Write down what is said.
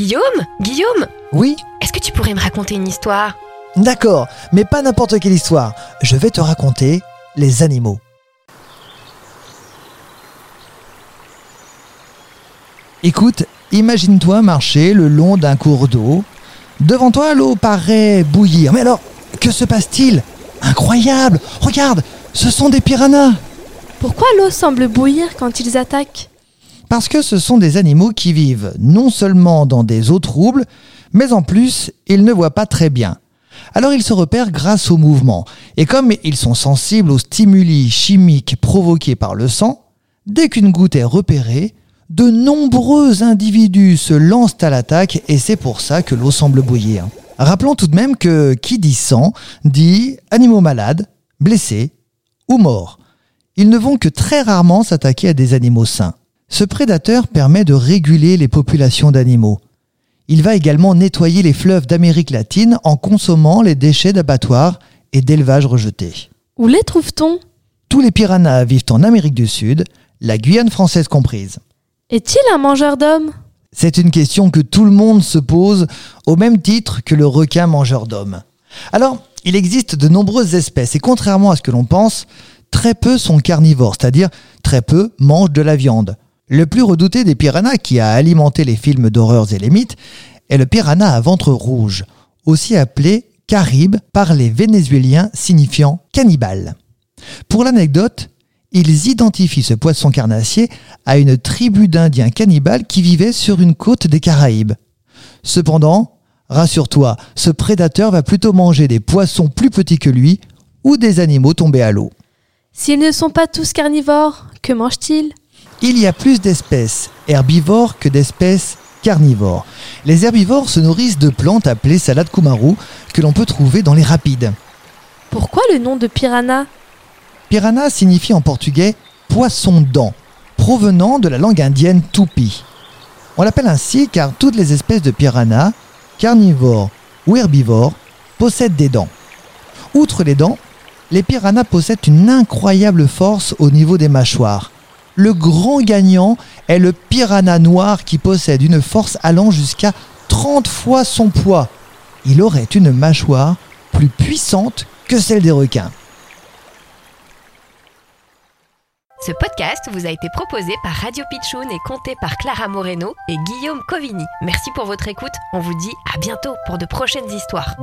Guillaume Guillaume Oui Est-ce que tu pourrais me raconter une histoire? D'accord, mais pas n'importe quelle histoire. Je vais te raconter les animaux. Écoute, imagine-toi marcher le long d'un cours d'eau. Devant toi, l'eau paraît bouillir. Mais alors, que se passe-t-il? Incroyable Regarde, ce sont des piranhas Pourquoi l'eau semble bouillir quand ils attaquent? Parce que ce sont des animaux qui vivent non seulement dans des eaux troubles, mais en plus, ils ne voient pas très bien. Alors ils se repèrent grâce au mouvement. Et comme ils sont sensibles aux stimuli chimiques provoqués par le sang, dès qu'une goutte est repérée, de nombreux individus se lancent à l'attaque et c'est pour ça que l'eau semble bouillir. Rappelons tout de même que qui dit sang dit animaux malades, blessés ou morts. Ils ne vont que très rarement s'attaquer à des animaux sains. Ce prédateur permet de réguler les populations d'animaux. Il va également nettoyer les fleuves d'Amérique latine en consommant les déchets d'abattoirs et d'élevage rejetés. Où les trouve-t-on? Tous les piranhas vivent en Amérique du Sud, la Guyane française comprise. Est-il un mangeur d'hommes? C'est une question que tout le monde se pose au même titre que le requin mangeur d'hommes. Alors, il existe de nombreuses espèces et contrairement à ce que l'on pense, très peu sont carnivores, c'est-à-dire très peu mangent de la viande. Le plus redouté des piranhas qui a alimenté les films d'horreurs et les mythes est le piranha à ventre rouge, aussi appelé caribe par les Vénézuéliens signifiant cannibale. Pour l'anecdote, ils identifient ce poisson carnassier à une tribu d'Indiens cannibales qui vivaient sur une côte des Caraïbes. Cependant, rassure-toi, ce prédateur va plutôt manger des poissons plus petits que lui ou des animaux tombés à l'eau. S'ils ne sont pas tous carnivores, que mangent-ils Il y a plus d'espèces herbivores que d'espèces carnivores. Les herbivores se nourrissent de plantes appelées salade kumaru que l'on peut trouver dans les rapides. Pourquoi le nom de piranha? Piranha signifie en portugais poisson dent, provenant de la langue indienne tupi. On l'appelle ainsi car toutes les espèces de piranha, carnivores ou herbivores, possèdent des dents. Outre les dents, les piranhas possèdent une incroyable force au niveau des mâchoires. Le grand gagnant est le piranha noir qui possède une force allant jusqu'à 30 fois son poids. Il aurait une mâchoire plus puissante que celle des requins. Ce podcast vous a été proposé par Radio Pitchoun et compté par Clara Moreno et Guillaume Covini. Merci pour votre écoute. On vous dit à bientôt pour de prochaines histoires.